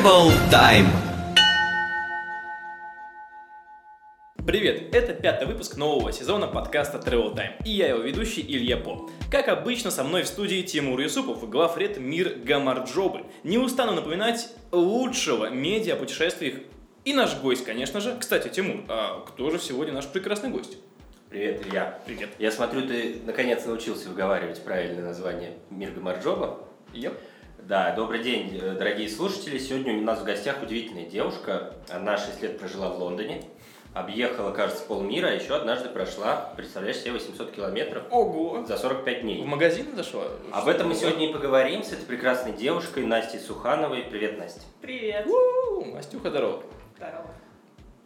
Travel Time. Привет, это пятый выпуск нового сезона подкаста Travel Time, и я его ведущий Илья По. Как обычно, со мной в студии Тимур Юсупов, главред Мир Гамарджобы. Не устану напоминать лучшего медиа о путешествиях и наш гость, конечно же. Кстати, Тимур, а кто же сегодня наш прекрасный гость? Привет, Илья. Привет. Я смотрю, ты наконец научился выговаривать правильное название Мир Гамарджоба. Yep. Да, добрый день, э, дорогие слушатели. Сегодня у нас в гостях удивительная девушка. Она 6 лет прожила в Лондоне, объехала, кажется, полмира, а еще однажды прошла, представляешь себе, 800 километров Ого! за 45 В дней. магазин зашла? Об этом мы сегодня и поговорим с этой прекрасной девушкой Настей Сухановой. Привет, Настя. Привет. У, Настюха, здорово. Здорово.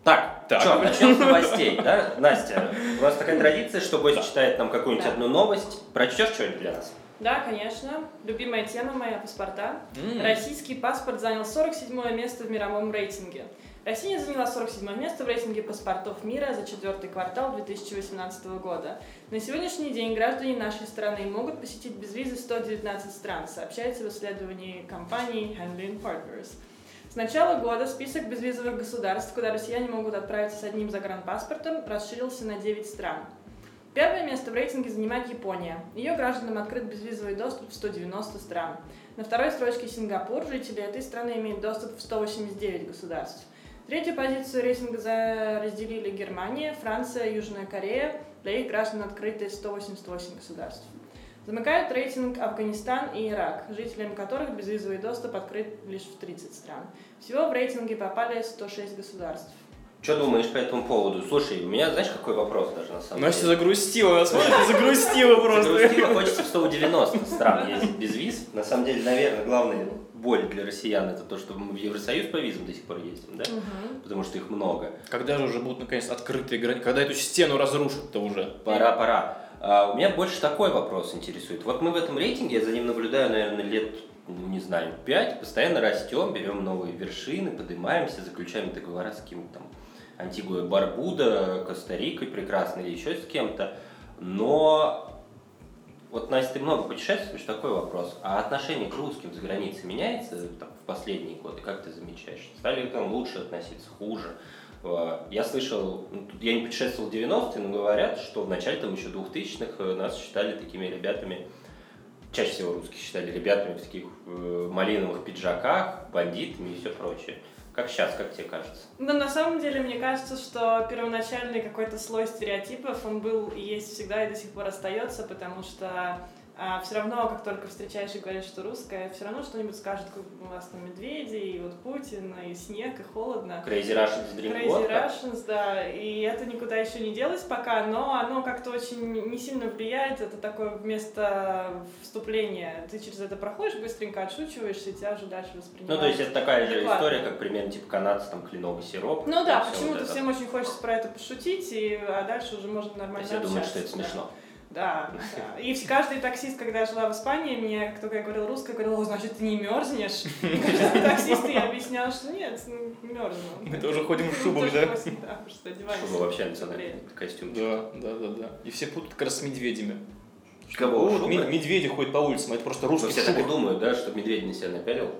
Так, Так. что, начнем с новостей, да? Настя, у нас такая традиция, что гость Да. читает нам какую-нибудь Да. одну новость. Прочтешь что-нибудь для нас? Да, конечно. Любимая тема моя – паспорта. М. Российский паспорт занял 47 место в мировом рейтинге. Россия заняла 47 место в рейтинге паспортов мира за четвертый квартал 2018 года. На сегодняшний день граждане нашей страны могут посетить без визы 119 стран, сообщается в исследовании компании Handling Partners. С начала года список безвизовых государств, куда россияне могут отправиться с одним загранпаспортом, расширился на 9 стран. Первое место в рейтинге занимает Япония. Ее гражданам открыт безвизовый доступ в 190 стран. На второй строчке Сингапур. Жители этой страны имеют доступ в 189 государств. Третью позицию рейтинга разделили Германия, Франция, Южная Корея. Для их граждан открыты 188 государств. Замыкают рейтинг Афганистан и Ирак, жителям которых безвизовый доступ открыт лишь в 30 стран. Всего в рейтинге попали 106 государств. Что думаешь по этому поводу? Слушай, у меня, знаешь, какой вопрос даже на самом Настя деле? загрустила, смотри, загрустила просто. Загрустила, хочется в 190 стран ездить без виз. На самом деле, наверное, главная боль для россиян это то, что мы в Евросоюз по визам до сих пор ездим, да? Потому что их много. Когда же уже будут наконец открытые границы? Когда эту стену разрушат-то уже? Пора, пора. А, у меня больше такой вопрос интересует. Вот мы в этом рейтинге, я за ним наблюдаю, наверное, лет, ну, не знаю, пять, постоянно растем, берем новые вершины, поднимаемся, заключаем договора с каким-то там Антигуа Барбуда, Коста-Рикой прекрасно или еще с кем-то. Но вот, Настя, ты много путешествуешь, такой вопрос. А отношение к русским за границей меняется там, в последние годы? Как ты замечаешь? Стали ли к лучше относиться, хуже? Э, Я слышал, ну, я не путешествовал в 90-е, но говорят, что в начале там еще 2000-х э, нас считали такими ребятами, чаще всего русских считали ребятами в таких э, малиновых пиджаках, бандитами и все прочее. Как сейчас, как тебе кажется? Но на самом деле, мне кажется, что первоначальный какой-то слой стереотипов, он был и есть всегда, и до сих пор остается, потому что все равно, как только встречаешь и говоришь, что русская, все равно что-нибудь скажут, как у вас там медведи, и вот Путин, и снег, и холодно. Crazy Russians Dream Crazy Vodka? Russians, да, и это никуда еще не делось пока, но оно как-то очень не сильно влияет, это такое вместо вступления, ты через это проходишь, быстренько отшучиваешься, и тебя уже дальше воспринимают. Ну, то есть это такая же история, как примерно типа канадцы, там, кленовый сироп. Ну да, всё вот почему-то это. всем очень хочется про это пошутить, и, а дальше уже можно То нормально есть я думаю, что это общаться, да. Да, да. И каждый таксист, когда я жила в Испании, мне, только я говорила русское, говорил, о, значит, ты не мерзнешь. Каждый таксист, и я объясняла, что нет, ну, мерзну. Мы тоже ходим в шубах, да? Да, потому что одеваемся. Чтобы вообще национальный костюм. Да, да, да, да. И все путают как раз с медведями. Кого? Медведи ходят по улицам, это просто Ну, русские все так и думают, да, что медведь на себя напялил.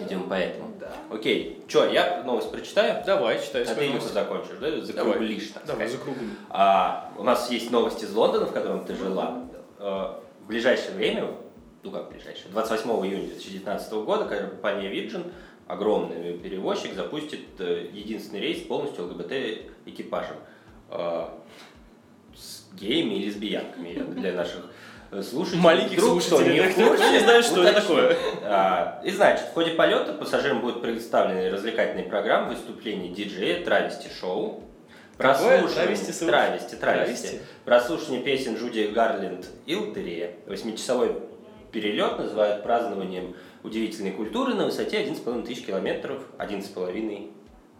М. Идем поэтому. Да. Окей, что, я новость прочитаю? Давай, читай А ты новость. закончишь, да? Закруглишь, так Давай, закруглим. А, у нас есть новость из Лондона, в котором ты жила. Э, В ближайшее время, ну как ближайшее, 28 июня 2019 года компания Virgin, огромный перевозчик, запустит э, единственный рейс полностью ЛГБТ-экипажем. Э, С геями и лесбиянками для наших слушателей. Маленьких Вдруг кто слушателей, не да, в курсе, кто не знает, что это такое. А, И значит, в ходе полета пассажирам будут представлены развлекательные программы, выступления диджея, травести-шоу, прослушивание- Травести, травести, травести, прослушивание песен Джуди Гарленд Илтери, восьмичасовой перелет называют празднованием удивительной культуры на высоте 11,5 тысяч километров, 11,5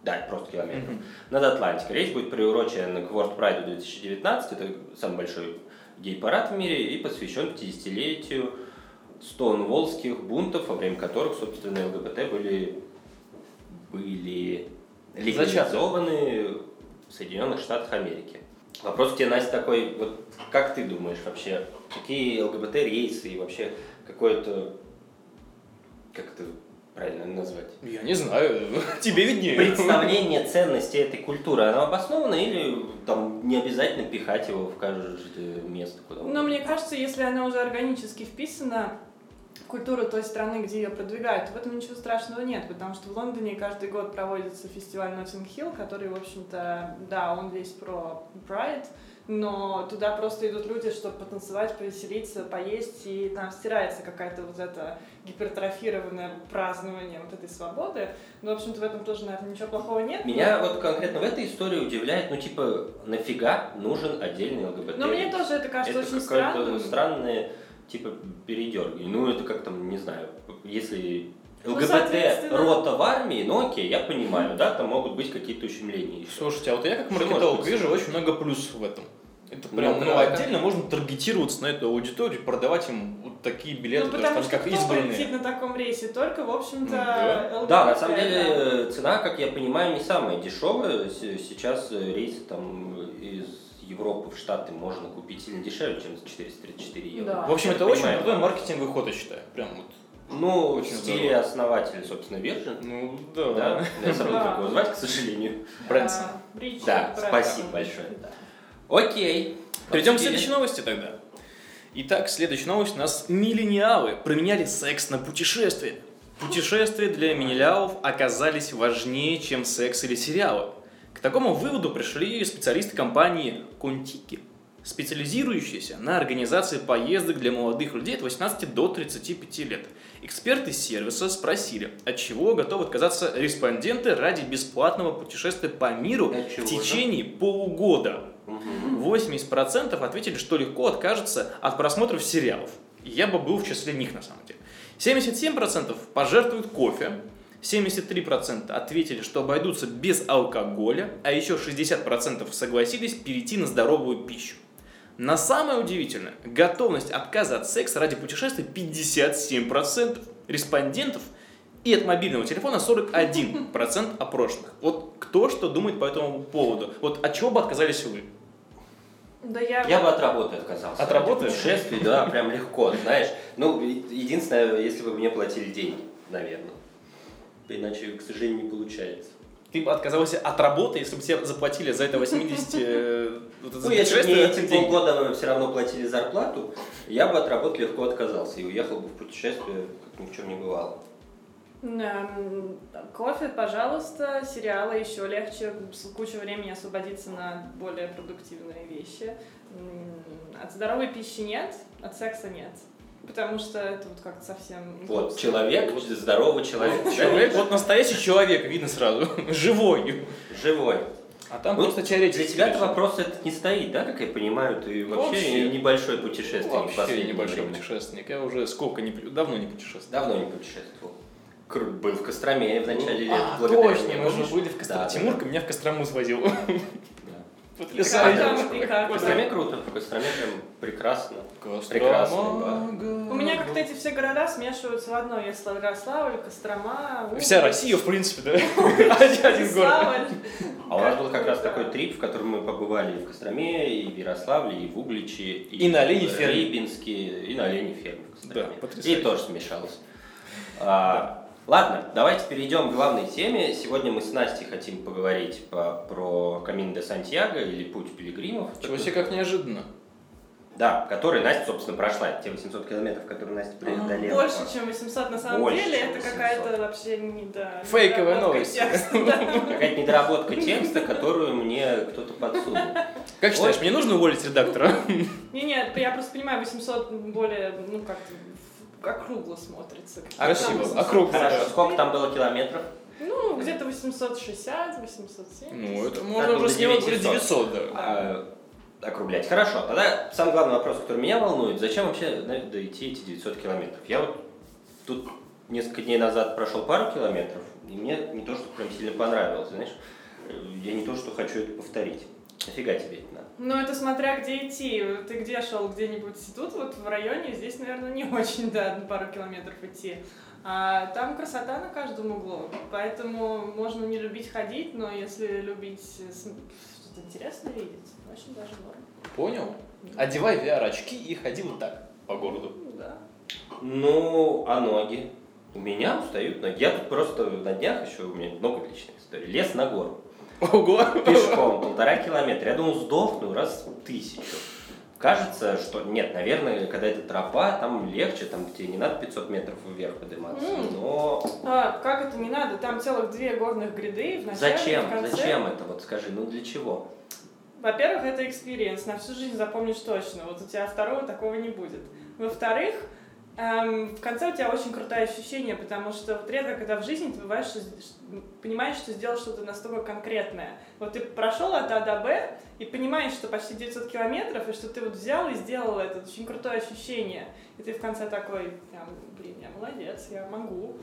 да, просто километров. Мгм. Над Атлантикой. Рейс будет приурочен к World Pride 2019, это самый большой гей-парад в мире, и посвящен 50-летию стоунволлских бунтов, во время которых, собственно, ЛГБТ были, были легализованы в Соединенных Штатах Америки. Вопрос к тебе, Настя, такой, вот как ты думаешь вообще, какие ЛГБТ-рейсы и вообще какое-то, как это, правильно назвать? Я не знаю, тебе виднее. Представление ценности этой культуры, оно обосновано или там не обязательно пихать его в каждое место, куда Но мне кажется, если она уже органически вписана в культуру той страны, где ее продвигают, в этом ничего страшного нет, потому что в Лондоне каждый год проводится фестиваль Notting Hill, который, в общем-то, да, он весь про Pride, но туда просто идут люди, чтобы потанцевать, повеселиться, поесть, и там стирается какая-то вот это гипертрофированное празднование вот этой свободы. Но, в общем-то, в этом тоже, наверное, ничего плохого нет. Меня но... вот конкретно в этой истории удивляет, ну, типа, нафига нужен отдельный ЛГБТ? Но мне тоже это кажется это очень какое-то странным. странное, типа, передергивание. Ну, это как там, не знаю, если Ну, ЛГБТ соответственно- рота в армии, ну окей, я понимаю, да, там могут быть какие-то ущемления. еще. Слушайте, а вот я как маркетолог вижу очень много плюсов в этом. Это Ну, прям, ну, да, отдельно можно таргетироваться на эту аудиторию, продавать им вот такие билеты, Ну, то потому что как кто избранные. полетит на таком рейсе? Только, в общем-то, Да. ЛГБТ, Да, на самом деле да. э, цена, как я понимаю, не самая дешевая. Сейчас э, рейсы там из Европы в Штаты можно купить сильно дешевле, чем за 434 евро. Да. В общем, Я это очень понимаю. крутой маркетинговый ход, я считаю. Прям вот. Ну, Очень в стиле здорово. основателя, собственно, Virgin. Ну, да. Да, я забыл, Да. как его звать, к сожалению. Брэнсон. А, Ричард Да, Брэнсон. спасибо большое. Да. Окей. Перейдем к следующей новости тогда. Итак, следующая новость у нас миллениалы променяли секс на путешествие. Путешествия для миллениалов оказались важнее, чем секс или сериалы. К такому выводу пришли специалисты компании Контики, специализирующиеся на организации поездок для молодых людей от 18 до 35 лет. Эксперты сервиса спросили, от чего готовы отказаться респонденты ради бесплатного путешествия по миру в течение полугода. Мгм. 80% ответили, что легко откажутся от просмотров сериалов. Я бы был в числе них на самом деле. 77% пожертвуют кофе, 73% ответили, что обойдутся без алкоголя, а еще 60% согласились перейти на здоровую пищу. На самое удивительное, готовность отказа от секса ради путешествия 57% респондентов и от мобильного телефона 41% опрошенных. Вот кто что думает по этому поводу? Вот от чего бы отказались вы? Да я... Я бы от работы отказался. От работы? Путешествий, да, прям легко, знаешь. Ну, единственное, если бы мне платили деньги, наверное. Иначе, к сожалению, не получается. Ты бы отказался от работы, если бы тебе заплатили за это 80 э, Ну, если бы эти полгода все равно платили зарплату, я бы от работы легко отказался и уехал бы в путешествие, как ни в чем не бывало. Эм, Кофе, пожалуйста, сериалы еще легче, с- куча времени освободиться на более продуктивные вещи. От здоровой пищи нет, от секса нет. Потому что это вот как-то совсем... Вот, грустно. человек, здоровый человек, Человек, вот настоящий человек, видно сразу, живой. живой. А там Ну, просто теоретик. Для тебя-то вопрос этот не стоит, да, как я понимаю, ты вообще, Вообще. небольшой путешественник Вообще небольшой время. путешественник. Я уже сколько не давно не путешествовал. Давно не путешествовал. Был в Костроме в начале лет. А, точно, мы же были в Кострому. Да, да, Тимурка да. меня в Кострому свозил. Потрясающе. В Костроме круто, в Костроме прям прекрасно. Прекрасный, У меня как-то эти все города смешиваются в одно. Если Ярославль, Кострома... Вся Россия, в принципе, да? Один город. А у нас был как раз такой трип, в котором мы побывали и в Костроме, и в Ярославле, и в Угличе, и, на оленей в ферме. Рыбинске, и на оленей ферме в Костроме. Да, потрясающе. и тоже смешалось. Ладно, давайте перейдем к главной теме. Сегодня мы с Настей хотим поговорить по- про Камин де Сантьяго или Путь пилигримов. Чего себе как неожиданно. Да, который Настя, собственно, прошла. Те 800 километров, которые Настя преодолела. Больше, чем 800 на самом Больше, деле. Это 800. какая-то вообще не да, Фейковая новость. Какая-то недоработка текста, которую мне кто-то подсунул. Как считаешь, мне нужно уволить редактора? Не, нет, я просто понимаю, 800 более, ну как-то округло смотрится. А Там красиво, 800. округло. Хорошо, сколько там было километров? Ну, где-то 860, 870. Ну, это можно уже до смело говорить 900. 900, да. А, округлять. Хорошо, тогда самый главный вопрос, который меня волнует, зачем вообще дойти эти 900 километров? Я вот тут несколько дней назад прошел пару километров, и мне не то, что прям сильно понравилось, знаешь, я не то, что хочу это повторить. Нафига тебе это надо? Ну, это смотря где идти. Ты где шел? Где-нибудь тут, вот в районе, здесь, наверное, не очень, да, на пару километров идти. А там красота на каждом углу, поэтому можно не любить ходить, но если любить э, что-то интересное видеть, очень даже норм. Понял? Одевай VR-очки и ходи вот так по городу. Ну, Да. Ну, а ноги? У меня устают ноги. Я тут просто на днях еще, у меня много личных историй. Лес на гору. Ого! Пешком, полтора километра. Я думал, сдохну раз в тысячу. Кажется, что нет, наверное, когда это тропа, там легче, там тебе не надо 500 метров вверх подниматься. М. Но А, как это не надо? Там целых две горных гряды в начале зачем? в конце. Зачем это? Вот скажи, ну для чего? Во-первых, это experience, на всю жизнь запомнишь точно. Вот у тебя второго такого не будет. Во-вторых, эм, в конце у тебя очень крутое ощущение, потому что вот редко, когда в жизни ты бываешь, что, понимаешь, что сделал что-то настолько конкретное. Вот ты прошел от А до Б и понимаешь, что почти 900 километров, и что ты вот взял и сделал это. Очень крутое ощущение. И ты в конце такой, прям, блин, я молодец, я могу.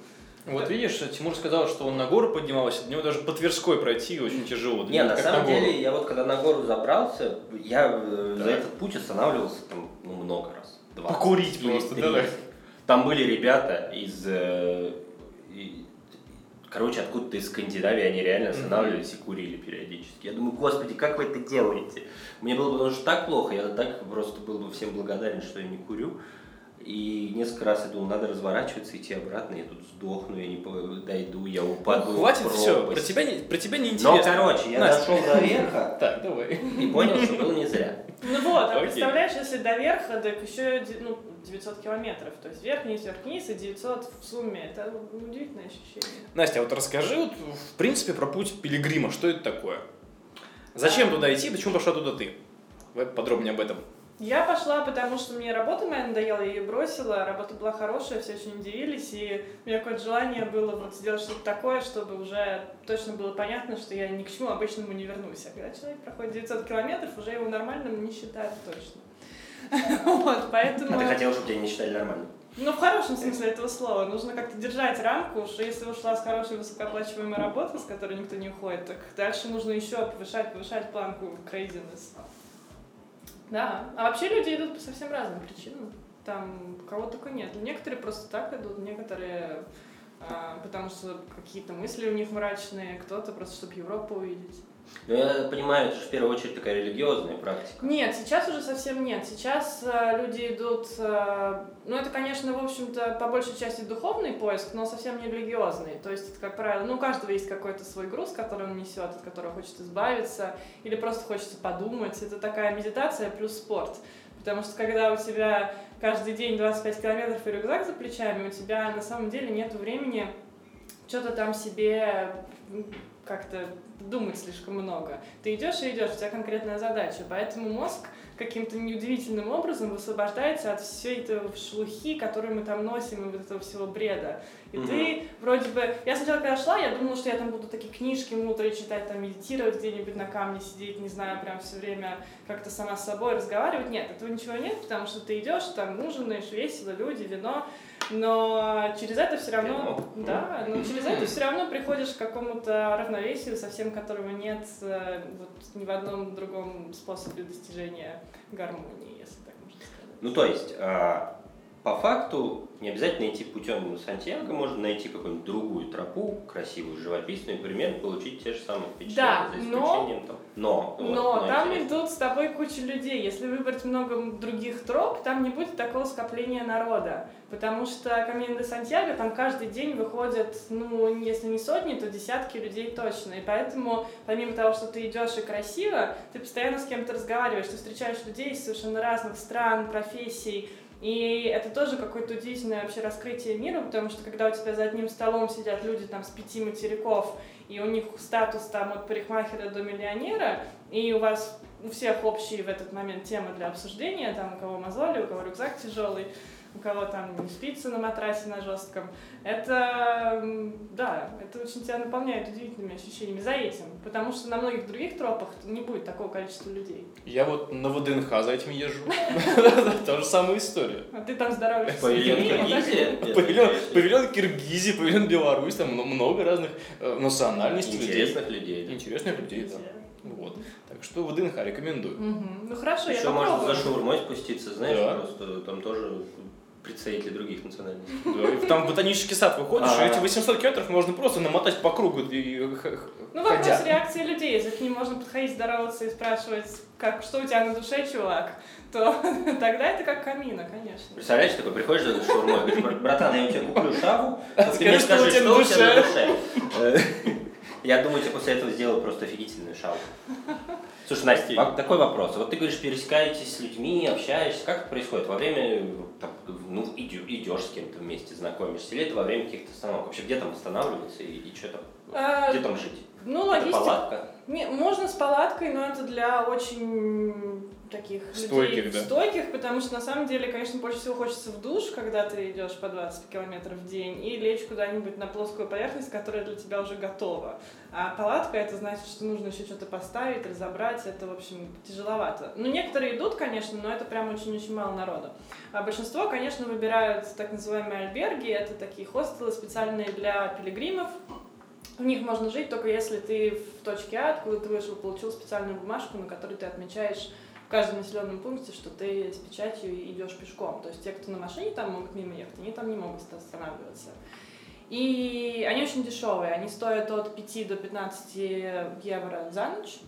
Вот видишь, Тимур сказал, что он на гору поднимался, для него даже по Тверской пройти очень тяжело. Не, на самом гору. деле, я вот когда на гору забрался, я э, за этот путь останавливался там ну, много раз. 20 Покурить или просто, 30. да-да. Там были ребята из... э, короче, откуда-то из Скандинавии они реально останавливались и курили периодически. Я думаю, господи, как вы это делаете? Мне было бы потому что так плохо, я так просто был бы всем благодарен, что я не курю. И несколько раз я думал, надо разворачиваться, идти обратно, я тут сдохну, я не дойду, я упаду. Ну, хватит все, про тебя, не, про тебя не Но, интересно. короче, я Настя. дошел до верха Так, давай. и понял, что было не зря. Ну вот, а Окей. представляешь, если до верха, так еще ну, 900 километров. То есть вверх-вниз, вверх-вниз и 900 в сумме. Это удивительное ощущение. Настя, а вот расскажи, вот, в принципе, про путь пилигрима. Что это такое? Зачем туда идти? Почему пошла туда ты? Подробнее об этом. Я пошла, потому что мне работа моя надоела, я ее бросила, работа была хорошая, все очень удивились, и у меня какое-то желание было вот сделать что-то такое, чтобы уже точно было понятно, что я ни к чему обычному не вернусь. А когда человек проходит 900 километров, уже его нормальным не считают точно. Вот, поэтому... А ты хотел, чтобы тебя не считали нормально? Ну, в хорошем смысле этого слова. Нужно как-то держать рамку, что если ушла с хорошей высокооплачиваемой работы, с которой никто не уходит, так дальше нужно еще повышать, повышать планку craziness. Да. А вообще люди идут по совсем разным причинам. Там кого только нет. Некоторые просто так идут, некоторые а, потому что какие-то мысли у них мрачные, кто-то просто, чтобы Европу увидеть. Ну, я понимаю, это же в первую очередь такая религиозная практика. Нет, сейчас уже совсем нет. Сейчас э, люди идут, э, ну это, конечно, в общем-то, по большей части духовный поиск, но совсем не религиозный. То есть, это, как правило, ну у каждого есть какой-то свой груз, который он несет, от которого хочет избавиться, или просто хочется подумать. Это такая медитация плюс спорт. Потому что когда у тебя каждый день 25 километров и рюкзак за плечами, у тебя на самом деле нет времени что-то там себе как-то думать слишком много. Ты идешь и идешь, у тебя конкретная задача. Поэтому мозг каким-то неудивительным образом высвобождается от всей этой шелухи, которую мы там носим, и вот этого всего бреда. И Мгм. ты вроде бы... Я сначала, когда шла, я думала, что я там буду такие книжки внутри читать, там медитировать где-нибудь на камне сидеть, не знаю, прям все время как-то сама с собой разговаривать. Нет, этого ничего нет, потому что ты идешь, там ужинаешь, весело, люди, вино, но через это все равно... Да, но через это все равно приходишь к какому-то равновесию, совсем которого нет э, вот, ни в одном другом способе достижения гармонии, если так можно сказать. Ну, то есть, а, по факту, не обязательно идти путем Сантьяго, можно найти какую-нибудь другую тропу, красивую, живописную, и примерно получить те же самые впечатления, Да, за но- исключением там. Но, вот, Но там интересно. идут с тобой куча людей. Если выбрать много других троп, там не будет такого скопления народа. Потому что Камин де Сантьяго, там каждый день выходят, ну, если не сотни, то десятки людей точно. И поэтому, помимо того, что ты идешь и красиво, ты постоянно с кем-то разговариваешь, ты встречаешь людей из совершенно разных стран, профессий. И это тоже какое-то удивительное вообще раскрытие мира, потому что когда у тебя за одним столом сидят люди там с пяти материков, и у них статус там от парикмахера до миллионера, и у вас у всех общие в этот момент темы для обсуждения, там у кого мозоли, у кого рюкзак тяжелый, у кого там не спится на матрасе на жестком. Это, да, это очень тебя наполняет удивительными ощущениями за этим, потому что на многих других тропах не будет такого количества людей. Я вот на ВДНХ за этим езжу. Та же самая история. А ты там здороваешься. Павильон Киргизии, павильон Беларусь, там мно- много разных э, национальностей людей. Интересных людей. Интересных людей, да. Вот. Так что ВДНХ рекомендую. Мгм. Ну хорошо, я Еще можно за попробую. шаурмой спуститься, знаешь, Да. просто там тоже представители других национальностей. Да, Там в ботанический сад выходишь, и Ага. эти 800 километров можно просто намотать по кругу и Ну, вопрос ходя. реакции людей. Если к ним можно подходить, здороваться и спрашивать, как, что у тебя на душе, чувак, то тогда это как камина, конечно. Представляешь, такой приходишь за шаурмой, говоришь, «Бра- братан, я у тебя куплю шаву, а ты Скажи, мне скажи, что у тебя на душе». Я думаю, тебе после этого сделаю просто офигительную шаву. Слушай, Настя, такой вопрос. Вот ты говоришь, пересекаетесь с людьми, общаешься. Как это происходит? Во время, там, ну, идешь с кем-то вместе, знакомишься? Или это во время каких-то остановок? Вообще, где там останавливаться и, и что там? А, Где там жить? ну, Это логистика. палатка? Не, можно с палаткой, но это для очень таких Стойких, людей да. стойких, потому что на самом деле, конечно, больше всего хочется в душ, когда ты идешь по 20 километров в день, и лечь куда-нибудь на плоскую поверхность, которая для тебя уже готова. А палатка это значит, что нужно еще что-то поставить, разобрать, это, в общем, тяжеловато. Ну, некоторые идут, конечно, но это прям очень-очень мало народу. А большинство, конечно, выбирают так называемые альберги, это такие хостелы специальные для пилигримов, в них можно жить только если ты в точке А, откуда ты вышел, получил специальную бумажку, на которой ты отмечаешь каждом населенном пункте, что ты с печатью идешь пешком. То есть те, кто на машине там могут мимо ехать, они там не могут останавливаться. И они очень дешевые, они стоят от 5 до 15 евро за ночь.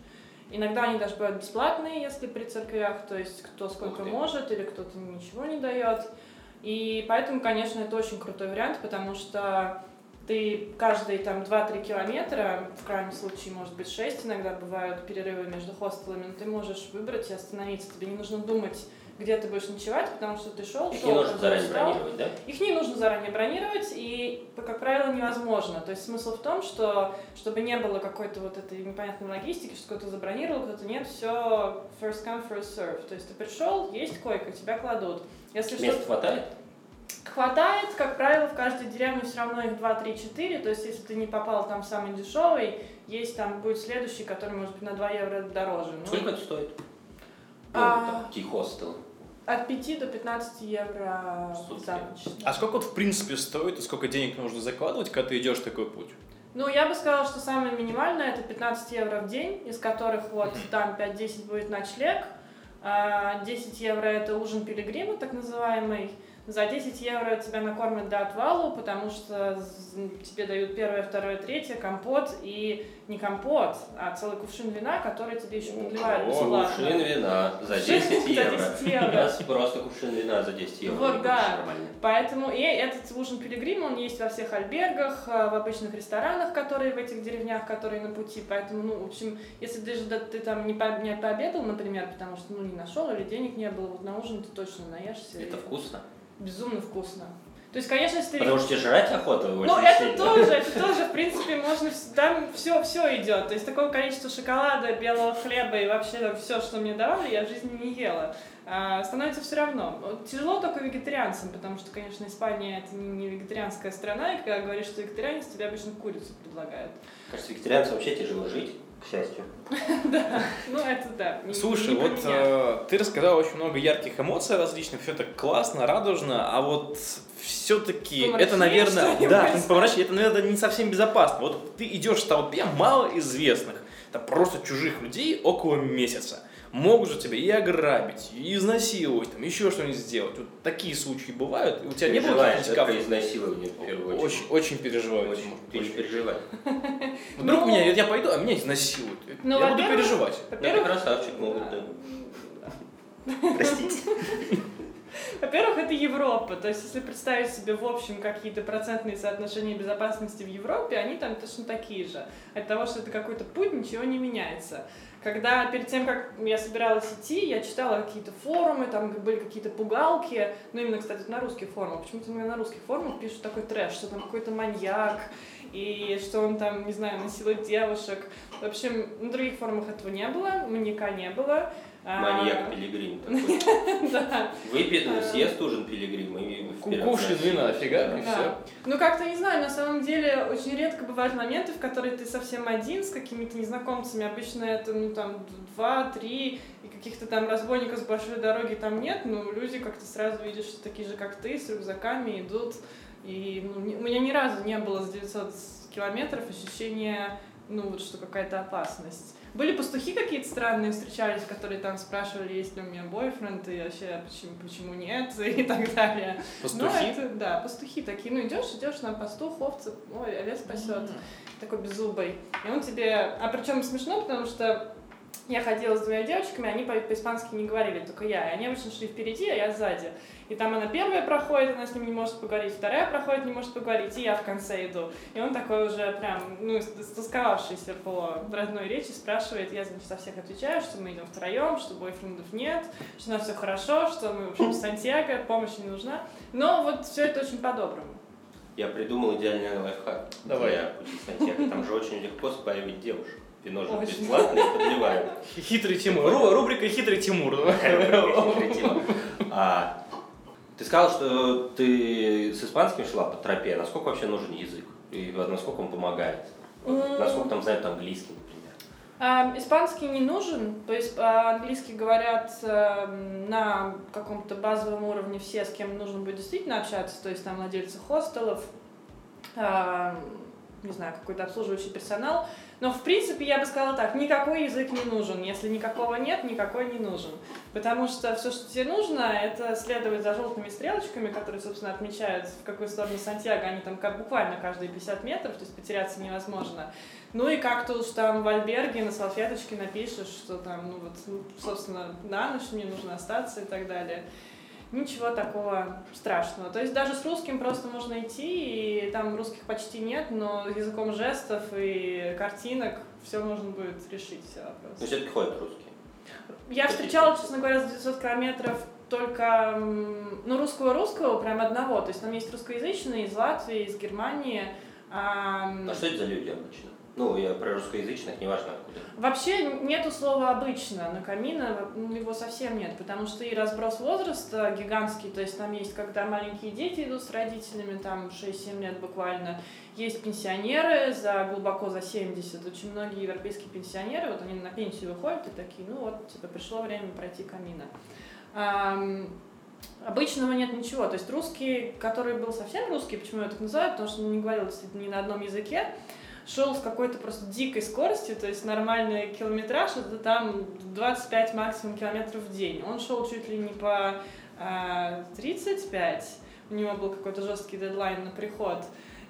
Иногда они даже бывают бесплатные, если при церквях, то есть кто сколько может или кто-то ничего не дает. И поэтому, конечно, это очень крутой вариант, потому что ты каждые там 2-3 километра, в крайнем случае, может быть, 6 иногда бывают перерывы между хостелами, но ты можешь выбрать и остановиться. Тебе не нужно думать, где ты будешь ночевать, потому что ты шел, Их шел, не нужно заранее устал. бронировать, да? Их не нужно заранее бронировать, и, как правило, невозможно. То есть смысл в том, что чтобы не было какой-то вот этой непонятной логистики, что кто-то забронировал, кто-то нет, все first come, first serve. То есть ты пришел, есть койка, тебя кладут. Если Места что хватает? Хватает, как правило, в каждой деревне все равно их 2, 3, 4. То есть если ты не попал там самый дешевый, есть там будет следующий, который может быть на 2 евро дороже. Ну, Сколько это стоит? Ну, А. хостелы. От 5 до 15 евро Сутки. за ночь. А сколько вот в принципе стоит и сколько денег нужно закладывать, когда ты идешь такой путь? Ну, я бы сказала, что самое минимальное это 15 евро в день, из которых вот там 5-10 будет ночлег, а 10 евро это ужин пилигрима, так называемый. За 10 евро тебя накормят до отвалу, потому что тебе дают первое, второе, третье, компот и не компот, а целый кувшин вина, который тебе еще подливают бесплатно. Кувшин вина за Кувшин 10 за евро. 10 У евро. нас просто кувшин вина за 10 евро. Вот, да. нормально. Поэтому и этот ужин пилигрима, он есть во всех альбергах, э, в обычных ресторанах, которые в этих деревнях, которые на пути. Поэтому, ну, в общем, если даже да, ты там не, по- не пообедал, например, потому что, ну, не нашел или денег не было, вот на ужин ты точно наешься. Это и вкусно. Безумно вкусно. То есть, конечно, если. Потому что жрать охота очень Ну, это сильно. тоже, это тоже, в принципе, можно, там все, все идет. То есть, такого количества шоколада, белого хлеба и вообще все, что мне давали, я в жизни не ела. А, становится все равно. Тяжело только вегетарианцам, потому что, конечно, Испания это не, не вегетарианская страна, и когда говоришь, что вегетарианец, тебе обычно курицу предлагают. Кажется, вегетарианцам вообще тяжело жить, к счастью. Ну, это да. Слушай, вот э, ты рассказал очень много ярких эмоций различных, все это классно, радужно, а вот все-таки это, наверное, да, помрачнее, это, наверное, не совсем безопасно. Вот ты идешь в толпе малоизвестных, там просто чужих людей около месяца. Могут же тебя и ограбить, и изнасиловать, там еще что-нибудь сделать. Вот такие случаи бывают. И у тебя не было каф- изнасилование в первую очередь. Очень, очень переживаю. Очень, очень переживай. Вдруг Ну, меня, я пойду, а меня изнасилуют. Ну, я буду переживать. Да, красавчик, могут, да. Простите. Во-первых, это Европа. То есть, если представить себе в общем какие-то процентные соотношения безопасности в Европе, они там точно такие же. От того, что это какой-то путь, ничего не меняется. Когда перед тем, как я собиралась идти, я читала какие-то форумы, там были какие-то пугалки, ну именно, кстати, на русских форумах. Почему-то именно на русских форумах пишут такой трэш, что там какой-то маньяк, и что он там, не знаю, насилует девушек. В общем, на других форумах этого не было, маньяка не было. А, Маньяк пилигрим такой. Выпьет, А. съест ужин пилигрим и. Кукушин вина, фига, и все. Ну, как-то не знаю, на самом деле очень редко бывают моменты, в которые ты совсем один с какими-то незнакомцами. Обычно это, ну, там, два, три, и каких-то там разбойников с большой дороги там нет, но люди как-то сразу видишь, что такие же, как ты, с рюкзаками идут. И ну, у меня ни разу не было с 900 километров ощущения, ну, вот что какая-то опасность. Были пастухи какие-то странные встречались, которые там спрашивали, есть ли у меня бойфренд, и вообще почему, почему нет, и так далее. Пастухи? Ну, это, да, пастухи такие. Ну, идешь, идешь на пастух, овцы, ой, овец спасет. Такой беззубый. И он тебе... А причем смешно, потому что я ходила с двумя девочками, они по- по-испански не говорили, только я. И они обычно шли впереди, а я сзади. И там она первая проходит, она с ним не может поговорить, вторая проходит, не может поговорить, и я в конце иду. И он такой уже прям, ну, стосковавшийся по родной речи, спрашивает, я, значит, со всех отвечаю, что мы идем втроем, что бойфрендов нет, что у нас все хорошо, что мы, в общем, с Сантьяго, помощь не нужна. Но вот все это очень по-доброму. Я придумал идеальный лайфхак. Давай. Для пути Сантьяго. Там же очень легко спаивать девушек. Вино же Очень. бесплатно и подливают. Хитрый Тимур. Ру- Рубрика «Хитрый Тимур». А, Ты сказал, что ты с испанским шла по тропе. Насколько вообще нужен язык? И насколько он помогает? Вот Насколько там знают английский, например? А, испанский не нужен, то есть по-английски говорят эм, на каком-то базовом уровне все, с кем нужно будет действительно общаться, то есть там владельцы хостелов, а, не знаю, какой-то обслуживающий персонал. Но, в принципе, я бы сказала так, никакой язык не нужен. Если никакого нет, никакой не нужен. Потому что все, что тебе нужно, это следовать за желтыми стрелочками, которые, собственно, отмечают, в какую сторону Сантьяго. Они там как буквально каждые 50 метров, то есть потеряться невозможно. Ну и как-то уж там в альберге на салфеточке напишешь, что там, ну вот, ну, собственно, на ночь мне нужно остаться и так далее. Ничего такого страшного. То есть даже с русским просто можно идти, и там русских почти нет, но языком жестов и картинок все можно будет решить все вопросы. все-таки ходят русские. Я встречала, честно говоря, за 900 километров только, ну, русского-русского, прям одного. То есть там есть русскоязычные из Латвии, из Германии. А, А что это за люди обычно? Ну, я про русскоязычных, неважно откуда. Вообще нету слова обычно на камина, ну, его совсем нет, потому что и разброс возраста гигантский, то есть там есть, когда маленькие дети идут с родителями, там 6-7 лет буквально, есть пенсионеры за глубоко за 70, очень многие европейские пенсионеры, вот они на пенсию выходят и такие, ну вот, типа, пришло время пройти камина. Ам, Обычного нет ничего. То есть русский, который был совсем русский, почему я так называю, потому что не говорил ни на одном языке, шел с какой-то просто дикой скоростью, то есть нормальный километраж, это там 25 максимум километров в день. Он шел чуть ли не по а, 35, у него был какой-то жесткий дедлайн на приход.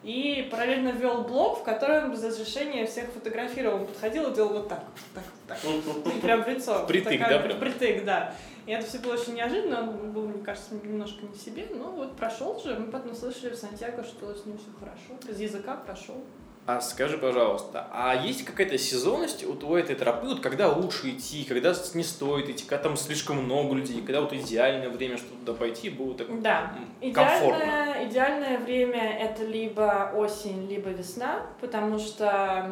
И параллельно вел блог, в котором без разрешения всех фотографировал. Он подходил и делал вот так, вот так, вот так. Прям в лицо. Впритык, Такая- да, прям? Да. И это все было очень неожиданно, он был, мне кажется, немножко не в себе, но вот прошел же, мы потом слышали в Сантьяго, что с ним все хорошо, без языка прошел. А скажи, пожалуйста, а есть какая-то сезонность у твоей этой тропы, вот когда лучше идти, когда не стоит идти, когда там слишком много людей, когда вот идеальное время, чтобы туда пойти, было так Да. комфортно? Идеальное, идеальное время это либо осень, либо весна, потому что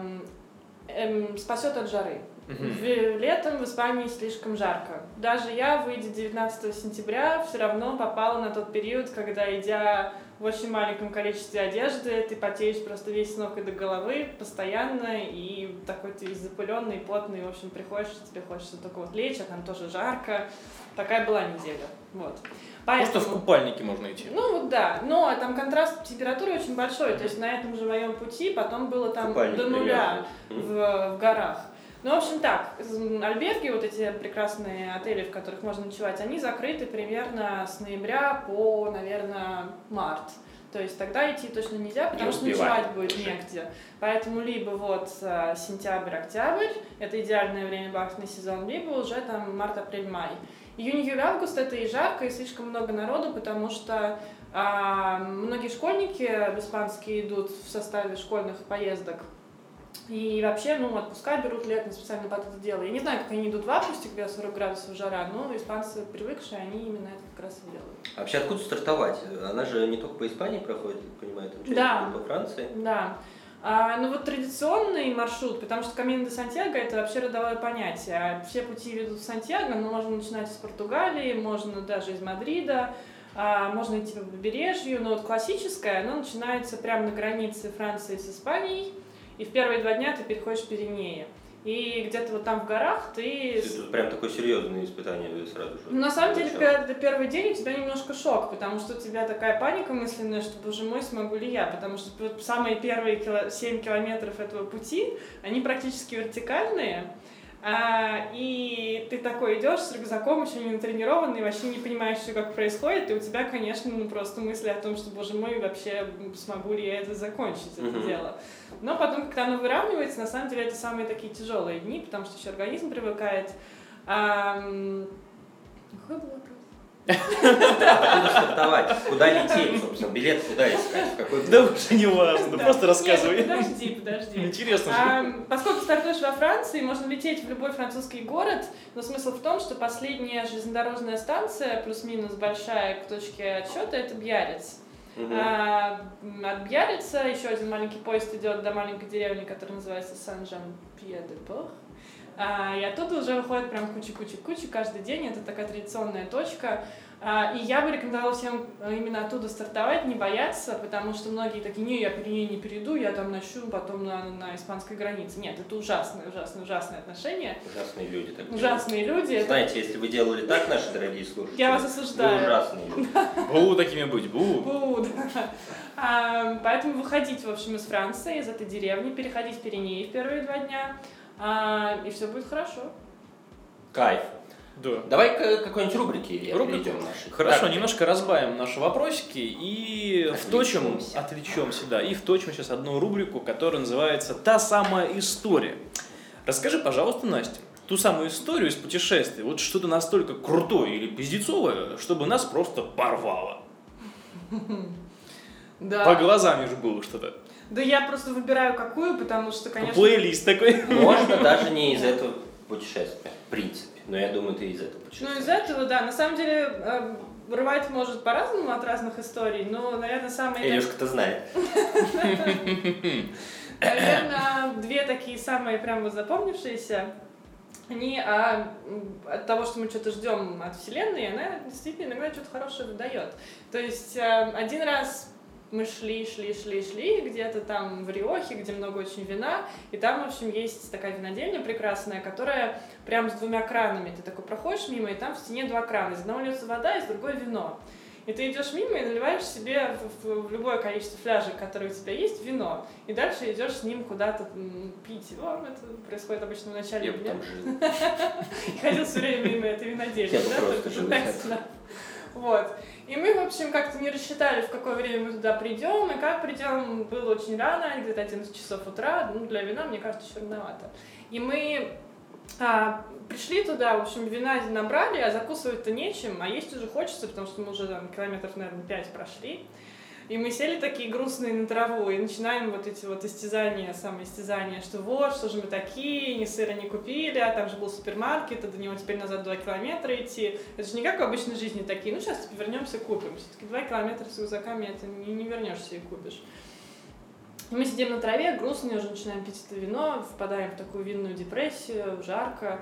эм, спасет от жары. В- Летом в Испании слишком жарко. Даже я, выйдя 19 сентября, все равно попала на тот период, когда, идя в очень маленьком количестве одежды, ты потеешь просто весь с ног и до головы постоянно, и такой ты запыленный, потный, в общем, приходишь, тебе хочется только вот лечь, а там тоже жарко. Такая была неделя. Вот. Просто в Поэтому... купальнике можно идти. Ну вот да, но там контраст температуры очень большой, то есть на этом же моем пути потом было там Купальник до нуля в, в горах. Ну, в общем, так, альберги, вот эти прекрасные отели, в которых можно ночевать, они закрыты примерно с ноября по, наверное, март. То есть тогда идти точно нельзя, потому что успеваем. ночевать будет негде. Поэтому либо вот э, сентябрь-октябрь, это идеальное время бахтный сезон, либо уже там март-апрель-май. Июнь, июль, август это и жарко, и слишком много народу, потому что а, многие школьники испанские идут в составе школьных поездок. И вообще, ну, отпуска берут летом специально под это дело. Я не знаю, как они идут в августе, когда 40 градусов жара, но испанцы привыкшие, они именно это как раз и делают. А вообще откуда стартовать? Она же не только по Испании проходит, понимаю, там часть Да. по Франции. Да. А, ну вот традиционный маршрут, потому что Камин де Сантьяго это вообще родовое понятие. А Все пути ведут в Сантьяго, но можно начинать из Португалии, можно даже из Мадрида, а, можно идти по побережью, но вот классическое, оно начинается прямо на границе Франции с Испанией, и в первые два дня ты переходишь Пиренеи. И где-то вот там в горах ты... Это прям такое серьезное испытание сразу же. Ну, на самом деле, когда первый день, у тебя немножко шок, потому что у тебя такая паника мысленная, что, боже мой, смогу ли я? Потому что самые первые кило- 7 километров этого пути, они практически вертикальные, А, и ты такой идешь с рюкзаком, еще не натренированный, вообще не понимаешь, что как происходит, и у тебя, конечно, ну просто мысли о том, что, боже мой, вообще смогу ли я это закончить, это Мгм. дело. Но потом, когда оно выравнивается, на самом деле это самые такие тяжелые дни, потому что еще организм привыкает. Ам, Какой был? Откуда стартовать? Куда лететь, собственно? Билет куда искать? В какой Да уже не важно, Да. просто Нет, рассказывай. подожди, подожди. Интересно же. А, поскольку стартуешь во Франции, можно лететь в любой французский город, но смысл в том, что последняя железнодорожная станция, плюс-минус большая к точке отсчета, это Бьярец. Мгм. А, от Бьярица еще один маленький поезд идет до маленькой деревни, которая называется Сан-Жан-Пье-де-Пор. А, и оттуда уже выходит прям куча-куча-куча каждый день. Это такая традиционная точка. А, и я бы рекомендовала всем э, именно оттуда стартовать, не бояться, потому что многие такие, не, я по ней не перейду, я там начну потом на, на испанской границе. Нет, это ужасное, ужасное, ужасное отношение. Ужасные люди так делают. Ужасные люди. это- Знаете, если вы делали так, наши дорогие слушатели, Я вас вы осуждаю. ужасные люди. Бу такими быть, бу. Бу, да. А, поэтому выходить, в общем, из Франции, из этой деревни, переходить Пиренеи в первые два дня, а, и все будет хорошо. Кайф. Да. Давай к какой-нибудь рубрике Рубрику? перейдем нашей. Хорошо, Так, немножко разбавим наши вопросики и вточим, Отвлечемся. отвлечемся, да, и вточим сейчас одну рубрику, которая называется «Та самая история». Расскажи, пожалуйста, Настя, ту самую историю из путешествия, вот что-то настолько крутое или пиздецовое, чтобы нас просто порвало. Да. По глазам же было что-то. Да я просто выбираю какую, потому что, конечно... Плейлист такой. Можно даже не из этого путешествия, в принципе. Но я думаю, ты из этого путешествия. Ну, из этого, да. На самом деле, э, рвать может по-разному от разных историй, но, наверное, самые... Илюшка-то знает. Наверное, две такие самые прям вот запомнившиеся. Они а, от того, что мы что-то ждем от Вселенной, она действительно иногда что-то хорошее выдает. То есть э, один раз мы шли, шли, шли, шли где-то там в Риохе, где много очень вина, и там, в общем, есть такая винодельня прекрасная, которая прям с двумя кранами. Ты такой проходишь мимо, и там в стене два крана. Из одного льется вода, из другой вино. И ты идешь мимо и наливаешь себе в, в- любое количество фляжек, которые у тебя есть, вино. И дальше идешь с ним куда-то пить его. Это происходит обычно в начале Я дня. жил. И ходил все время мимо этой винодельни. Да, только. Вот. И мы, в общем, как-то не рассчитали, в какое время мы туда придем, и как придем, было очень рано, где-то 11 часов утра, ну, для вина, мне кажется, еще рановато. И мы а, пришли туда, в общем, вина набрали, а закусывать-то нечем, а есть уже хочется, потому что мы уже там километров, наверное, 5 прошли. И мы сели такие грустные на траву и начинаем вот эти вот истязания, самоистязания, что вот, что же мы такие, ни сыра не купили, а там же был супермаркет, а до него теперь назад 2 километра идти. Это же не как в обычной жизни такие, ну сейчас типа, вернемся купим. Все-таки 2 километра с рюкзаками это не, не вернешься и купишь. И мы сидим на траве, грустные, уже начинаем пить это вино, впадаем в такую винную депрессию, жарко.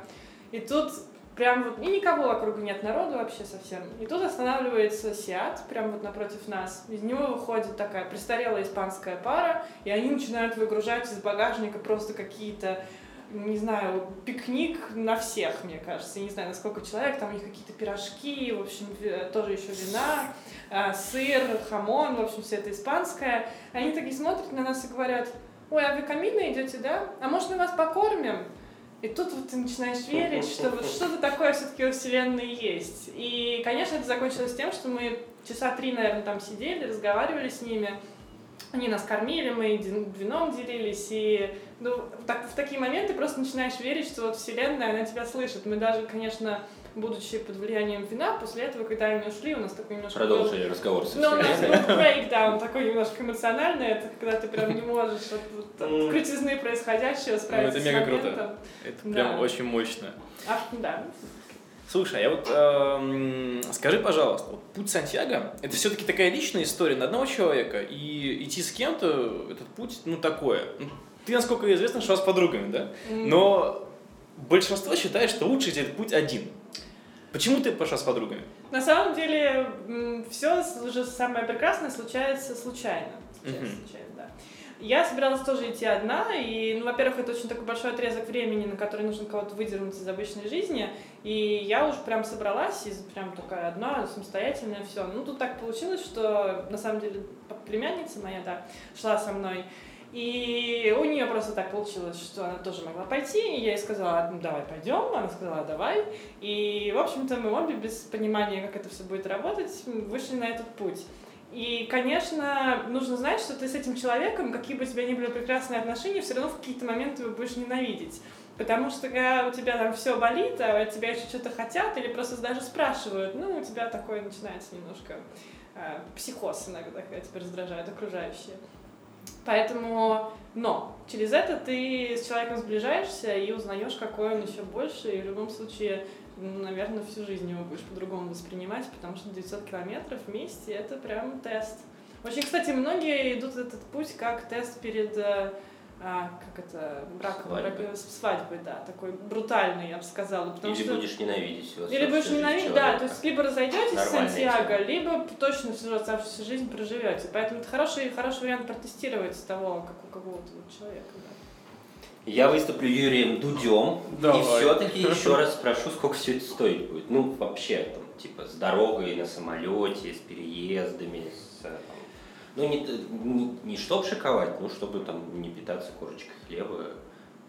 И тут прям вот, и никого вокруг нет, народу вообще совсем. И тут останавливается Сиат, прям вот напротив нас. Из него выходит такая престарелая испанская пара, и они начинают выгружать из багажника просто какие-то не знаю, пикник на всех, мне кажется. Я не знаю, на сколько человек. Там у них какие-то пирожки, в общем, ви- тоже еще вина, а, сыр, хамон, в общем, все это испанское. Они такие смотрят на нас и говорят, ой, а вы каминно идете, да? А может, мы вас покормим? И тут вот ты начинаешь верить, что вот что-то такое все-таки во Вселенной есть. И, конечно, это закончилось тем, что мы часа три, наверное, там сидели, разговаривали с ними. Они нас кормили, мы вином делились, и ну, так, в такие моменты просто начинаешь верить, что вот Вселенная, она тебя слышит. Мы даже, конечно, будучи под влиянием вина, после этого, когда они ушли, у нас такой немножко... был- Продолжили разговор со ну, у нас был брейкдаун такой немножко эмоциональный, это когда ты прям не можешь от, от М. крутизны происходящего справиться это с мега круто. Это Да. прям очень мощно. А, да. Слушай, а я вот эм, скажи, пожалуйста, вот путь Сантьяго это все-таки такая личная история на одного человека, и идти с кем-то этот путь, ну такое. Ну, Ты, насколько известно, шла с подругами, да? Но большинство считает, что лучше этот путь один. Почему ты пошла с подругами? На самом деле, все уже самое прекрасное случается случайно. Случается Мгм. случайно, да. Я собиралась тоже идти одна, и, ну, во-первых, это очень такой большой отрезок времени, на который нужно кого-то выдернуть из обычной жизни, и я уж прям собралась, и прям такая одна, самостоятельная, все. Ну, тут так получилось, что, на самом деле, племянница моя, да, шла со мной, И у нее просто так получилось, что она тоже могла пойти, и я ей сказала, ну, давай пойдем, она сказала, давай. И, в общем-то, мы обе без понимания, как это все будет работать, вышли на этот путь. И, конечно, нужно знать, что ты с этим человеком, какие бы у тебя ни были прекрасные отношения, все равно в какие-то моменты его будешь ненавидеть. Потому что когда у тебя там все болит, а от тебя еще что-то хотят, или просто даже спрашивают, ну, у тебя такое начинается немножко э, психоз иногда, когда тебя раздражают окружающие. Поэтому, но через это ты с человеком сближаешься и узнаешь, какой он еще больше, и в любом случае, наверное, всю жизнь его будешь по-другому воспринимать, потому что 900 километров вместе — это прям тест. Очень, кстати, многие идут этот путь как тест перед э, а, как это, брак, Свадьбы. брак- свадьбой, да, такой брутальный, я бы сказала. Потому Или что... будешь ненавидеть всю Или будешь ненавидеть, да, то есть либо разойдетесь с Сантьяго, тема. либо точно всю оставшуюся жизнь проживете. Поэтому это хороший, хороший вариант протестировать того, как у какого-то вот человека. Да. Я выступлю Юрием Дудем. Давай. И все-таки еще раз спрошу, сколько все это стоить будет. Ну, вообще, там, типа, с дорогой на самолете, с переездами, с... там, ну, не, не, не чтоб шиковать, ну, чтобы там не питаться корочкой хлеба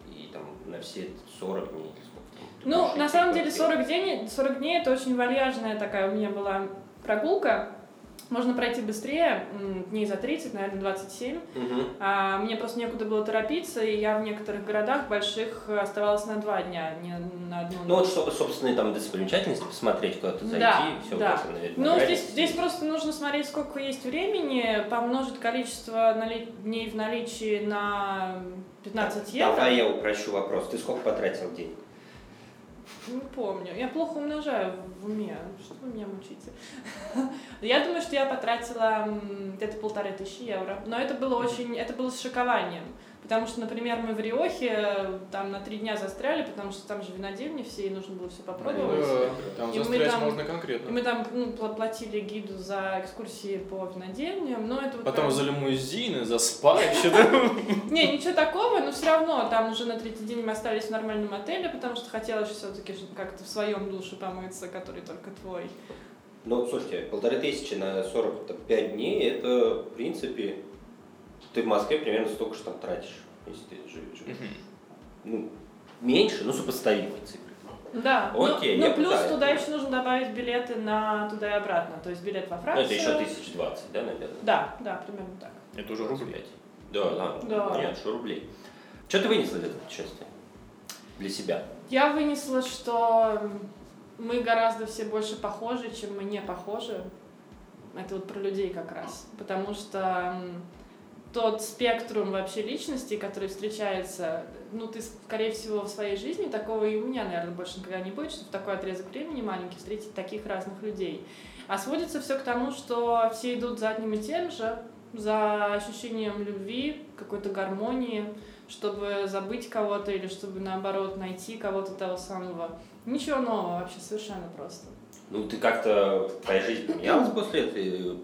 и там на все 40 дней или сколько там. ты Ну, на самом деле Киеву. 40 дней, 40 дней это очень вальяжная такая у меня была прогулка. Можно пройти быстрее, дней за 30, наверное, 27. Мгм. А, мне просто некуда было торопиться, и я в некоторых городах больших оставалась на два дня, не на одну Ну, вот, чтобы, собственно, там достопримечательности посмотреть, куда-то зайти, Да, все да. как наверное, Ну, здесь, здесь просто нужно смотреть, сколько есть времени, помножить количество нали- дней в наличии на 15 евро. Давай я упрощу вопрос. Ты сколько потратил денег? Не помню. Я плохо умножаю в уме. Что вы меня мучите? Я думаю, что я потратила где-то полторы тысячи евро. Но это было очень... Это было с шокованием. Потому что, например, мы в Риохе э, там на три дня застряли, потому что там же винодельни все, и нужно было все попробовать. Да, Там И мы застрять там- можно И конкретно. мы там ну, пла- платили гиду за экскурсии по винодельням, но это вот Потом прям- за лимузины, за спа еще, да? Не, ничего такого, но все равно там уже на третий день мы остались в нормальном отеле, потому что хотелось все-таки как-то в своем душе помыться, который только твой. Ну, слушайте, полторы тысячи на 45 дней, это, в принципе, ты в Москве примерно столько же там тратишь, если ты живешь. Ну, меньше, но сопоставимые цифры. Да, Окей, ну, ну, плюс пытаюсь. туда еще нужно добавить билеты на туда и обратно, то есть билет во Ну, Францию. это еще тысяч двадцать, да, наверное? Да, да, примерно так. Это уже рубль. 25. Да, да, Да. Нет, что рублей. Что ты вынесла из этого путешествия? Для себя. Я вынесла, что мы гораздо все больше похожи, чем мы не похожи. Это вот про людей как раз. Потому что тот спектрум вообще личностей, который встречается, ну, ты, скорее всего, в своей жизни, такого и у меня, наверное, больше никогда не будет, что в такой отрезок времени маленький встретить таких разных людей. А сводится все к тому, что все идут за одним и тем же, за ощущением любви, какой-то гармонии, чтобы забыть кого-то или чтобы, наоборот, найти кого-то того самого. Ничего нового вообще, совершенно просто. Ну, ты как-то, твоя жизнь поменялась после этой-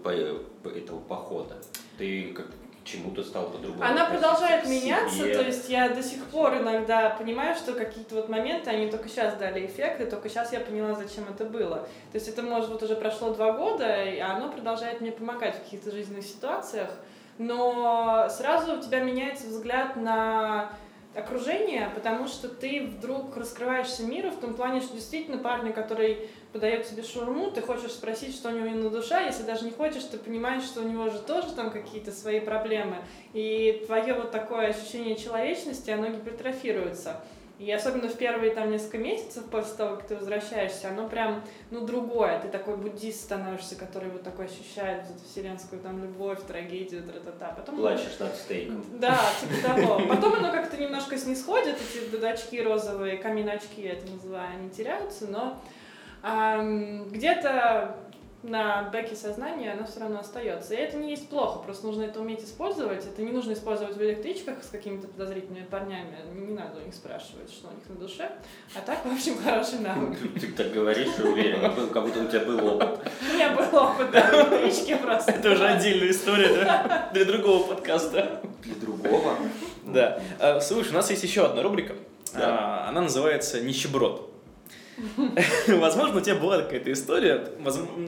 этого похода? Ты как чему-то стал по-другому Она продолжает меняться, себе? то есть я до сих пор иногда понимаю, что какие-то вот моменты, они только сейчас дали эффект, и только сейчас я поняла, зачем это было. То есть это, может, вот уже прошло два года, и оно продолжает мне помогать в каких-то жизненных ситуациях, но сразу у тебя меняется взгляд на окружение, потому что ты вдруг раскрываешься миру в том плане, что действительно парень, который подает тебе шаурму, ты хочешь спросить, что у него на душе, если даже не хочешь, ты понимаешь, что у него же тоже там какие-то свои проблемы, и твое вот такое ощущение человечности, оно гипертрофируется. И особенно в первые там несколько месяцев после того, как ты возвращаешься, оно прям, ну, другое. Ты такой буддист становишься, который вот такой ощущает вот эту вселенскую там любовь, трагедию, тра-та-та. Потом Плачешь над стейком. да, типа того. Потом оно как-то немножко снисходит, эти дудачки розовые, камин-очки, я это называю, они теряются, но где-то на бэке сознания оно все равно остается. И это не есть плохо, просто нужно это уметь использовать. Это не нужно использовать в электричках с какими-то подозрительными парнями. Не надо у них спрашивать, что у них на душе. А так, в общем, хороший навык. Ты так говоришь и уверен, как будто- как будто у тебя был опыт. У меня был опыт да, в электричке просто. Это уже отдельная история, да? Для другого подкаста. Для другого. Да. А, Слушай, у нас есть еще одна рубрика. А, Она называется «Нищеброд». Возможно, у тебя была какая-то история,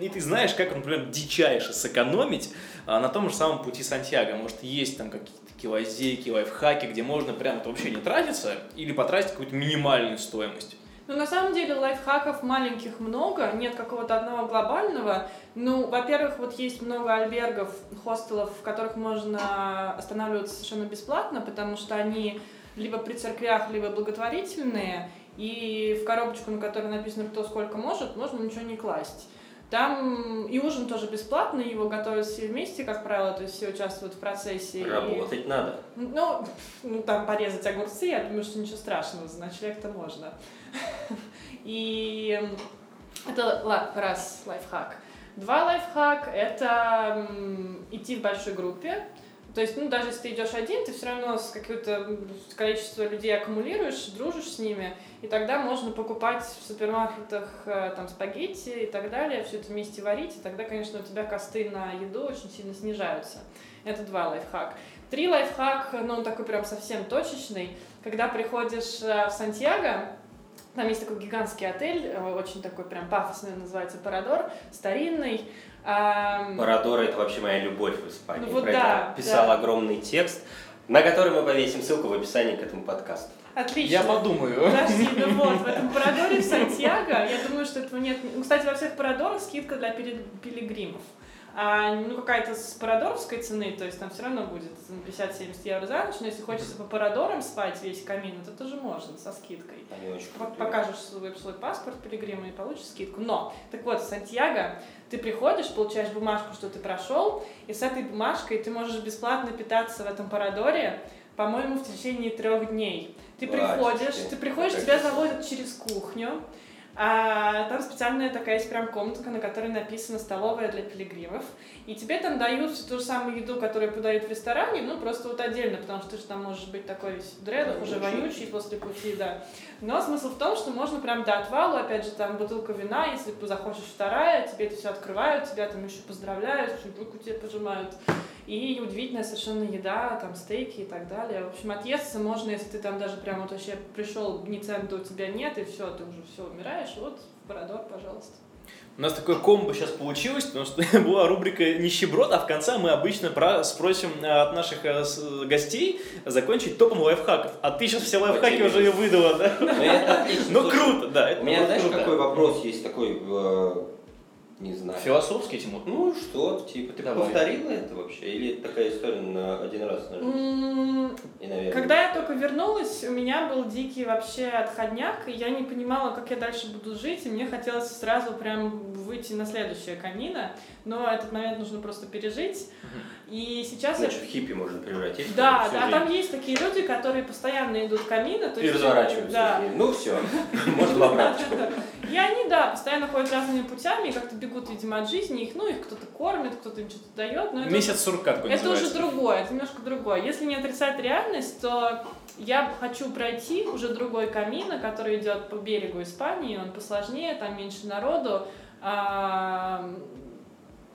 и ты знаешь, как, например, дичайше сэкономить а, на том же самом пути Сантьяго. Может, есть там какие-то такие лазейки, лайфхаки, где можно прям вообще не тратиться или потратить какую-то минимальную стоимость. Ну, на самом деле, лайфхаков маленьких много, нет какого-то одного глобального. Ну, во-первых, вот есть много альбергов, хостелов, в которых можно останавливаться совершенно бесплатно, потому что они либо при церквях, либо благотворительные, и в коробочку, на которой написано «кто сколько может», можно ничего не класть. Там и ужин тоже бесплатный, его готовят все вместе, как правило, то есть все участвуют в процессе. Работать и... надо. Ну, ну, там порезать огурцы, я думаю, что ничего страшного, за ночлег-то можно. И это раз лайфхак. Два лайфхак – это идти в большой группе, то есть, ну, даже если ты идешь один, ты все равно с какое-то количество людей аккумулируешь, дружишь с ними, и тогда можно покупать в супермаркетах э, там спагетти и так далее, все это вместе варить, и тогда, конечно, у тебя косты на еду очень сильно снижаются. Это два лайфхак. Три лайфхак, ну, он такой прям совсем точечный. Когда приходишь э, в Сантьяго, там есть такой гигантский отель, э, очень такой прям пафосный, называется Парадор, старинный, Парадора это вообще моя любовь в Испании. Ну, вот Про да, это писал да. огромный текст, на который мы повесим ссылку в описании к этому подкасту. Отлично. Я подумаю. Подожди, ну вот, в этом Парадоре в Сантьяго, я думаю, что этого нет. Ну, кстати, во всех Парадорах скидка для пилигримов а, ну, какая-то с парадоровской цены, то есть там все равно будет 50-70 евро за ночь, но если хочется по парадорам спать весь камин, то тоже можно со скидкой. Покажешь свой, свой паспорт пилигрима и получишь скидку. Но, так вот, в Сантьяго ты приходишь, получаешь бумажку, что ты прошел, и с этой бумажкой ты можешь бесплатно питаться в этом парадоре, по-моему, в течение трех дней. Ты приходишь, ты приходишь, тебя заводят через кухню, а там специальная такая есть прям комнатка, на которой написано «столовая для пилигримов». И тебе там дают всю ту же самую еду, которую подают в ресторане, ну, просто вот отдельно, потому что ты же там можешь быть такой весь в дредах, уже вонючий после пути, да. Но смысл в том, что можно прям до отвала, опять же, там бутылка вина, если ты захочешь вторая, тебе это все открывают, тебя там еще поздравляют, руку тебе пожимают. И удивительная совершенно еда, там стейки и так далее. В общем, отъесться можно, если ты там даже прям вот вообще пришел, ни цента у тебя нет, и все, ты уже все умираешь. Вот, Бородор, пожалуйста. У нас такое комбо сейчас получилось, потому что была рубрика «Нищеброд», а в конце мы обычно про спросим э, от наших э, гостей закончить топом лайфхаков. А ты сейчас все лайфхаки уже и выдала, да? Ну. Ну, круто, да. У меня, знаешь, какой вопрос есть такой э, не знаю. Философский, Тимур? Ну, что, типа, ты Давай. повторила это вообще? Или это такая история на один раз на жизнь? И, наверное, Когда я только вернулась, у меня был дикий вообще отходняк, и я не понимала, как я дальше буду жить, и мне хотелось сразу прям выйти на следующее камина, но этот момент нужно просто пережить. И сейчас Значит, я... в хиппи можно превратить. Да, да, там есть такие люди, которые постоянно идут к камину. То и разворачиваются. Да. Ну все, можно в обраточку. И они, да, постоянно ходят разными путями и как-то бегут, видимо, от жизни. Их, ну, их кто-то кормит, кто-то им что-то дает. Но Месяц это, сурка такой Это уже другое, это немножко другое. Если не отрицать реальность, то я хочу пройти уже другой камин, который идет по берегу Испании, он посложнее, там меньше народу. А,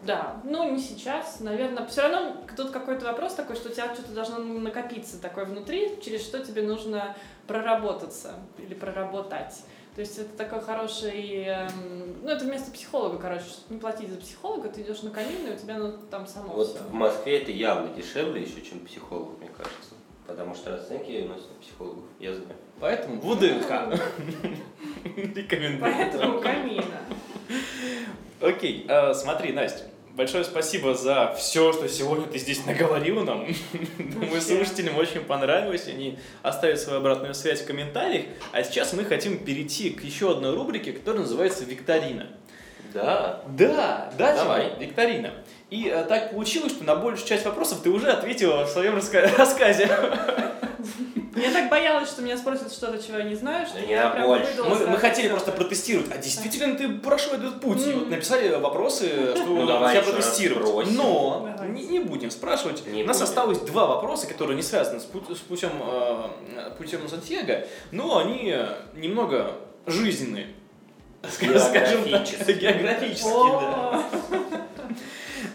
да, ну не сейчас, наверное. Все равно тут какой-то вопрос такой, что у тебя что-то должно накопиться такое внутри, через что тебе нужно проработаться или проработать. То есть это такой хороший, эм, ну это вместо психолога, короче, чтобы не платить за психолога, ты идешь на камин, и у тебя ну, там само Вот все. в Москве это явно дешевле еще, чем психолог, мне кажется. Потому что расценки у нас психологов, я знаю. Поэтому ВДХ. Рекомендую. Поэтому камина. Окей, а, смотри, Настя, Большое спасибо за все, что сегодня ты здесь наговорила нам. Думаю, слушателям очень понравилось. Они оставят свою обратную связь в комментариях. А сейчас мы хотим перейти к еще одной рубрике, которая называется «Викторина». Да. Да, да, Давай. Викторина. И э, так получилось, что на большую часть вопросов ты уже ответила в своем раска- рассказе. Я так боялась, что меня спросят что-то, чего я не знаю, что я прям больше. Мы, мы хотели просто протестировать, а действительно ты прошел этот путь. Mm. И вот написали вопросы, что ну, давай тебя протестировать. Но не, не будем спрашивать. Не У нас будем. осталось два вопроса, которые не связаны с, путь, с путем, э, путем Сантьяго, но они немного жизненные. Скажем так, географические, да.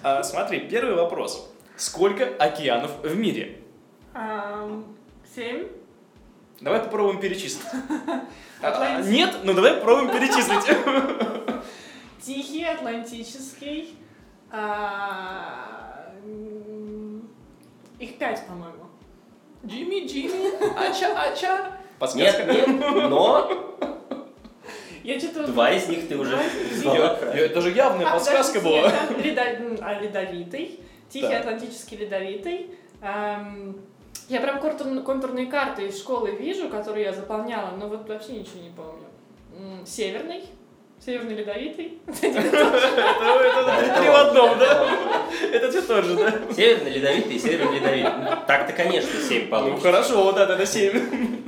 А, смотри, первый вопрос. Сколько океанов в мире? Семь. Давай попробуем перечислить. А. Нет? Ну давай попробуем перечислить. Тихий, Атлантический. а, Их пять, по-моему. Джимми, Джимми, ача, ача. Нет, Подсказка. нет, но Я что-то... два из них ты уже назвала. Я- Это же явная А, подсказка была. а, Ледовитый. Тихий. Атлантический Ледовитый. Ам, Я прям контур- контурные карты из школы вижу, которые я заполняла, но вот вообще ничего не помню. Северный. Северный Ледовитый. Это три в одном, да? Это все тот же, да? Северный ледовитый и северный ледовитый. Ну, Так-то, конечно, 7 Ну получится. хорошо, вот это 7.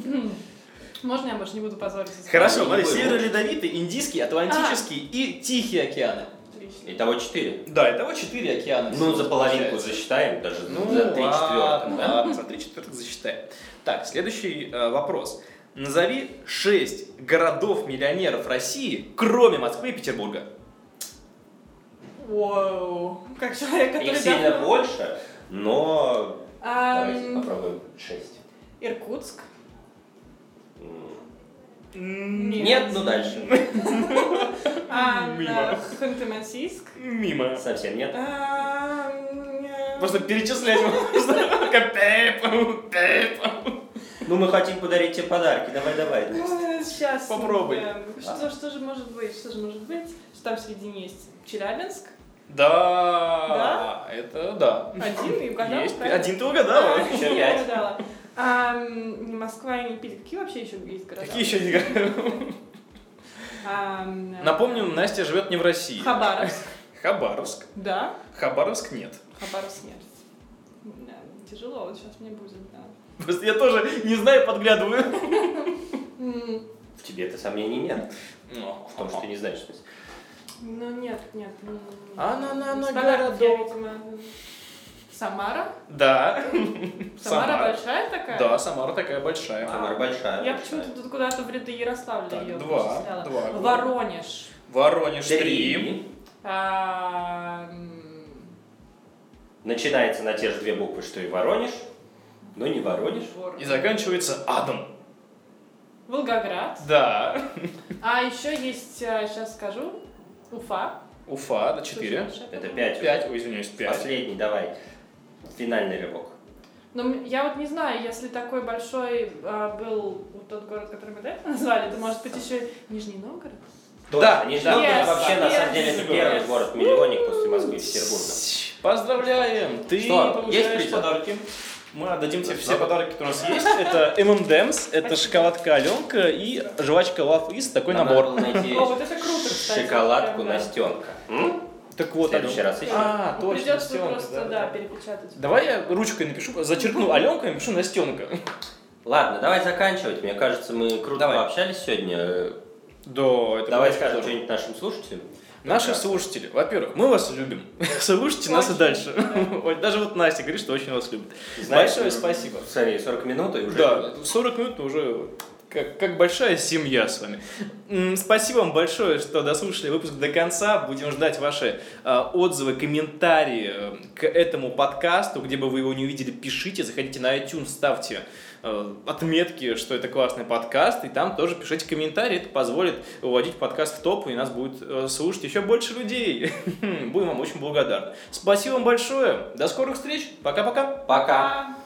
Можно я больше не буду позориться? Хорошо, смотри, северо-ледовитый, индийский, атлантический и тихий океаны. Отлично. Итого 4. Да, итого 4 океана. Ну, за половинку получается. засчитаем, даже Ну, за 3 ладно, четвертых, да? за 3 четвертых засчитаем. Так, следующий э, вопрос. Назови 6 городов-миллионеров России, кроме Москвы и Петербурга. Воу. Как человек, который... Их сильно давно- больше, но давайте Ам, попробуем 6. Иркутск. М, Нет, ну дальше. А, Мимо. да, Ханты-Мансийск. Мимо. Совсем нет. Э, Просто перечислять можно. Ну, мы хотим подарить тебе подарки. Давай, давай. э, Сейчас. Попробуй. э, Что, что же может быть? Что же может быть? Что там в середине есть? Челябинск. Да, это да. Один и угадала, Есть. правильно? Один ты угадала. А, я пять. Угадала. Ам, Москва и Питер. Какие вообще еще есть города? Какие еще не Ам, э, Напомню, Настя живет не в России. Хабаровск. Хабаровск. Да, Хабаровск нет. Хабаровск нет. Да, тяжело, вот сейчас мне будет, да. Просто я тоже не знаю, подглядываю. В тебе это сомнений нет. Ну, В том, что ты не знаешь, что. Ну нет, нет. А на- на- на городок. Самара? Да. Самара большая такая? Да, Самара такая большая. Самара большая. Я почему-то тут куда-то в ряды Ярославля Так, ее два, два. Воронеж. Воронеж 3. Три. А, Начинается на те же две буквы, что и Воронеж, но не Воронеж. Вор- И заканчивается адом. Волгоград. Да. А еще есть, сейчас скажу, Уфа. Уфа, да, 4. Слушай, Это это- пять. уже. 5, ой, извиняюсь, 5. Последний, давай. Финальный рывок. Но м- я вот не знаю, если такой большой а, был вот тот город, который мы до этого назвали, то может быть еще Нижний Новгород? Да, Нижний да, Новгород yes, вообще на yes, самом деле это yes. первый город-миллионник после Москвы и Петербурга. Поздравляем! Ты Что, есть получаешь призы? подарки. Мы отдадим тебе все подарки, которые у нас есть. Это M&M's, это шоколадка Аленка и жвачка Love Is, такой набор. надо найти О, вот это круто, кстати. шоколадку. Настенка. Так вот, В следующий раз ищем. А, Ну, точно, Придется Настенка, просто, да, перепечатать. Давай я ручкой напишу, зачеркну Аленка и напишу Настенка. Ладно, давай заканчивать. Мне кажется, мы круто Давай. пообщались сегодня. Да, это Давай скажем здорово. что-нибудь нашим слушателям. Наши Да. слушатели, во-первых, мы вас любим. Слушайте нас и дальше. да. Даже вот Настя говорит, что очень вас любит. Знаешь, Большое спасибо. Смотри, 40 минут и уже... Да, 40 минут уже как, как большая семья с вами. Спасибо вам большое, что дослушали выпуск до конца. Будем ждать ваши а, отзывы, комментарии э, к этому подкасту. Где бы вы его не увидели, пишите. Заходите на iTunes, ставьте э, отметки, что это классный подкаст. И там тоже пишите комментарии. Это позволит выводить подкаст в топ, и нас будет э, слушать еще больше людей. Будем вам очень благодарны. Спасибо вам большое. До скорых встреч. Пока-пока. Пока. А,